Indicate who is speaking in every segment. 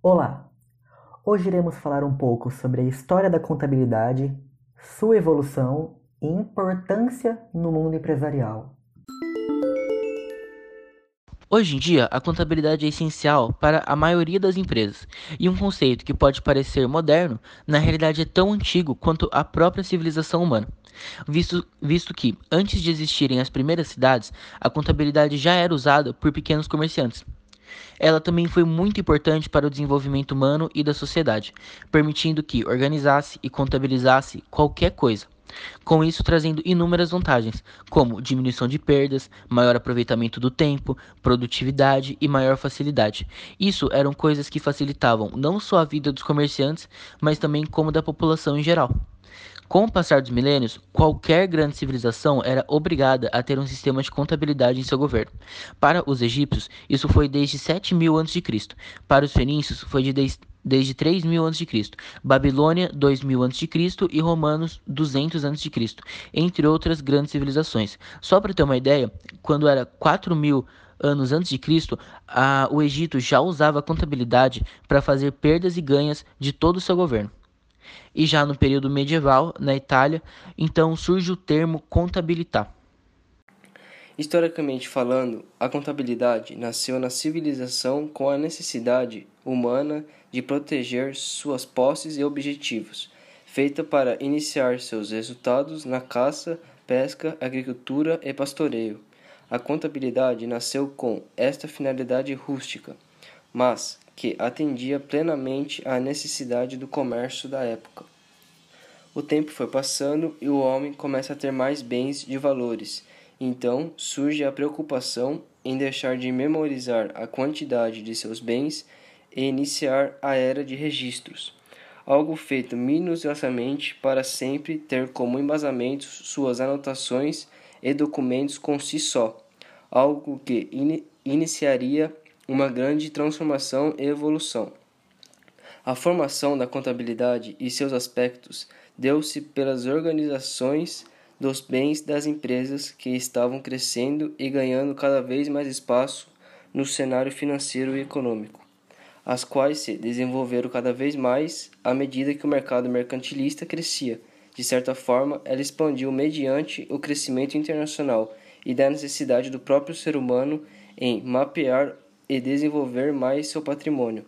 Speaker 1: Olá! Hoje iremos falar um pouco sobre a história da contabilidade, sua evolução e importância no mundo empresarial.
Speaker 2: Hoje em dia, a contabilidade é essencial para a maioria das empresas, e um conceito que pode parecer moderno, na realidade é tão antigo quanto a própria civilização humana. Visto, visto que, antes de existirem as primeiras cidades, a contabilidade já era usada por pequenos comerciantes. Ela também foi muito importante para o desenvolvimento humano e da sociedade, permitindo que organizasse e contabilizasse qualquer coisa com isso trazendo inúmeras vantagens, como diminuição de perdas, maior aproveitamento do tempo, produtividade e maior facilidade. Isso eram coisas que facilitavam não só a vida dos comerciantes, mas também como da população em geral. Com o passar dos milênios, qualquer grande civilização era obrigada a ter um sistema de contabilidade em seu governo. Para os egípcios, isso foi desde 7000 a.C. Para os fenícios, foi de desde 3000 a.C., Babilônia 2000 a.C. e Romanos 200 a.C., entre outras grandes civilizações. Só para ter uma ideia, quando era 4000 anos antes de Cristo, a, o Egito já usava contabilidade para fazer perdas e ganhas de todo o seu governo. E já no período medieval, na Itália, então surge o termo contabilitar.
Speaker 3: Historicamente falando, a contabilidade nasceu na civilização com a necessidade humana de proteger suas posses e objetivos, feita para iniciar seus resultados na caça, pesca, agricultura e pastoreio. A contabilidade nasceu com esta finalidade rústica, mas que atendia plenamente à necessidade do comércio da época. O tempo foi passando e o homem começa a ter mais bens de valores então surge a preocupação em deixar de memorizar a quantidade de seus bens e iniciar a era de registros, algo feito minuciosamente para sempre ter como embasamento suas anotações e documentos com si só, algo que in iniciaria uma grande transformação e evolução. A formação da contabilidade e seus aspectos deu-se pelas organizações dos bens das empresas que estavam crescendo e ganhando cada vez mais espaço no cenário financeiro e econômico, as quais se desenvolveram cada vez mais à medida que o mercado mercantilista crescia. De certa forma, ela expandiu mediante o crescimento internacional e da necessidade do próprio ser humano em mapear e desenvolver mais seu patrimônio,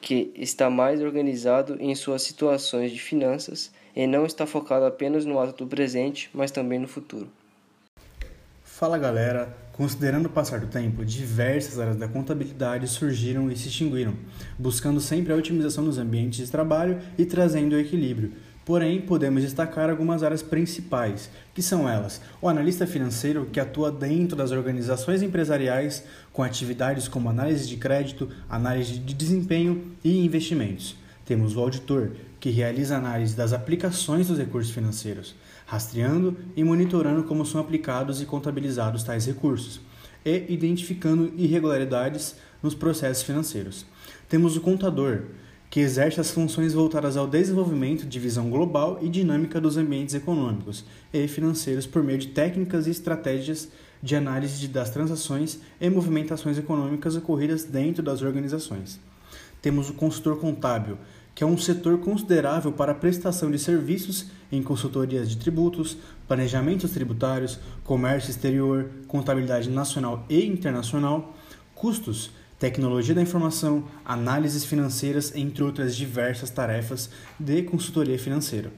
Speaker 3: que está mais organizado em suas situações de finanças e não está focado apenas no ato do presente, mas também no futuro.
Speaker 4: Fala galera, considerando o passar do tempo, diversas áreas da contabilidade surgiram e se extinguiram, buscando sempre a otimização dos ambientes de trabalho e trazendo o equilíbrio. Porém, podemos destacar algumas áreas principais, que são elas: o analista financeiro, que atua dentro das organizações empresariais com atividades como análise de crédito, análise de desempenho e investimentos. Temos o auditor, que realiza análise das aplicações dos recursos financeiros, rastreando e monitorando como são aplicados e contabilizados tais recursos, e identificando irregularidades nos processos financeiros. Temos o contador, que exerce as funções voltadas ao desenvolvimento de visão global e dinâmica dos ambientes econômicos e financeiros por meio de técnicas e estratégias de análise das transações e movimentações econômicas ocorridas dentro das organizações. Temos o consultor contábil, que é um setor considerável para a prestação de serviços em consultorias de tributos, planejamentos tributários, comércio exterior, contabilidade nacional e internacional, custos, tecnologia da informação, análises financeiras, entre outras diversas tarefas de consultoria financeira.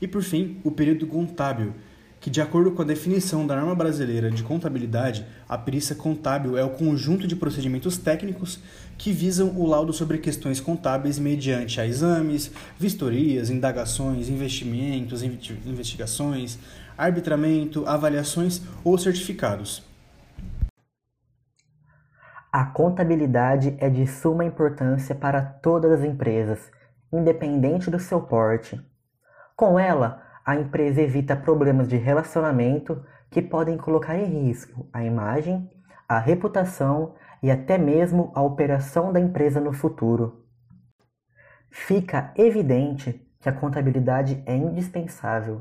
Speaker 4: E por fim, o período contábil, que, de acordo com a definição da norma brasileira de contabilidade, a perícia contábil é o conjunto de procedimentos técnicos que visam o laudo sobre questões contábeis mediante a exames, vistorias, indagações, investimentos, investigações, arbitramento, avaliações ou certificados.
Speaker 1: A contabilidade é de suma importância para todas as empresas, independente do seu porte. Com ela, a empresa evita problemas de relacionamento que podem colocar em risco a imagem, a reputação e até mesmo a operação da empresa no futuro. Fica evidente que a contabilidade é indispensável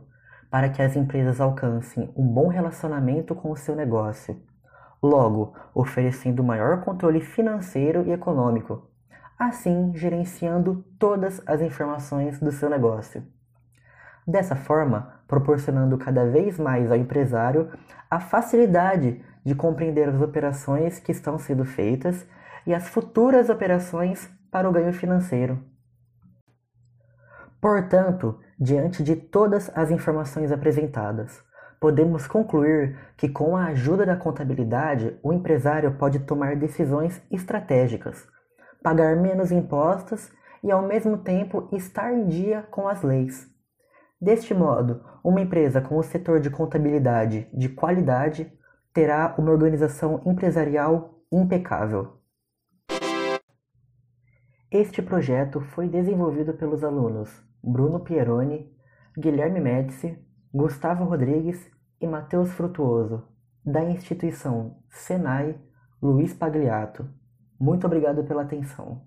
Speaker 1: para que as empresas alcancem um bom relacionamento com o seu negócio, logo oferecendo maior controle financeiro e econômico, assim gerenciando todas as informações do seu negócio. Dessa forma, proporcionando cada vez mais ao empresário a facilidade de compreender as operações que estão sendo feitas e as futuras operações para o ganho financeiro. Portanto, diante de todas as informações apresentadas, podemos concluir que, com a ajuda da contabilidade, o empresário pode tomar decisões estratégicas, pagar menos impostos e, ao mesmo tempo, estar em dia com as leis. Deste modo, uma empresa com o setor de contabilidade de qualidade terá uma organização empresarial impecável. Este projeto foi desenvolvido pelos alunos Bruno Pieroni, Guilherme Médici, Gustavo Rodrigues e Matheus Frutuoso, da instituição Senai Luiz Pagliato. Muito obrigado pela atenção.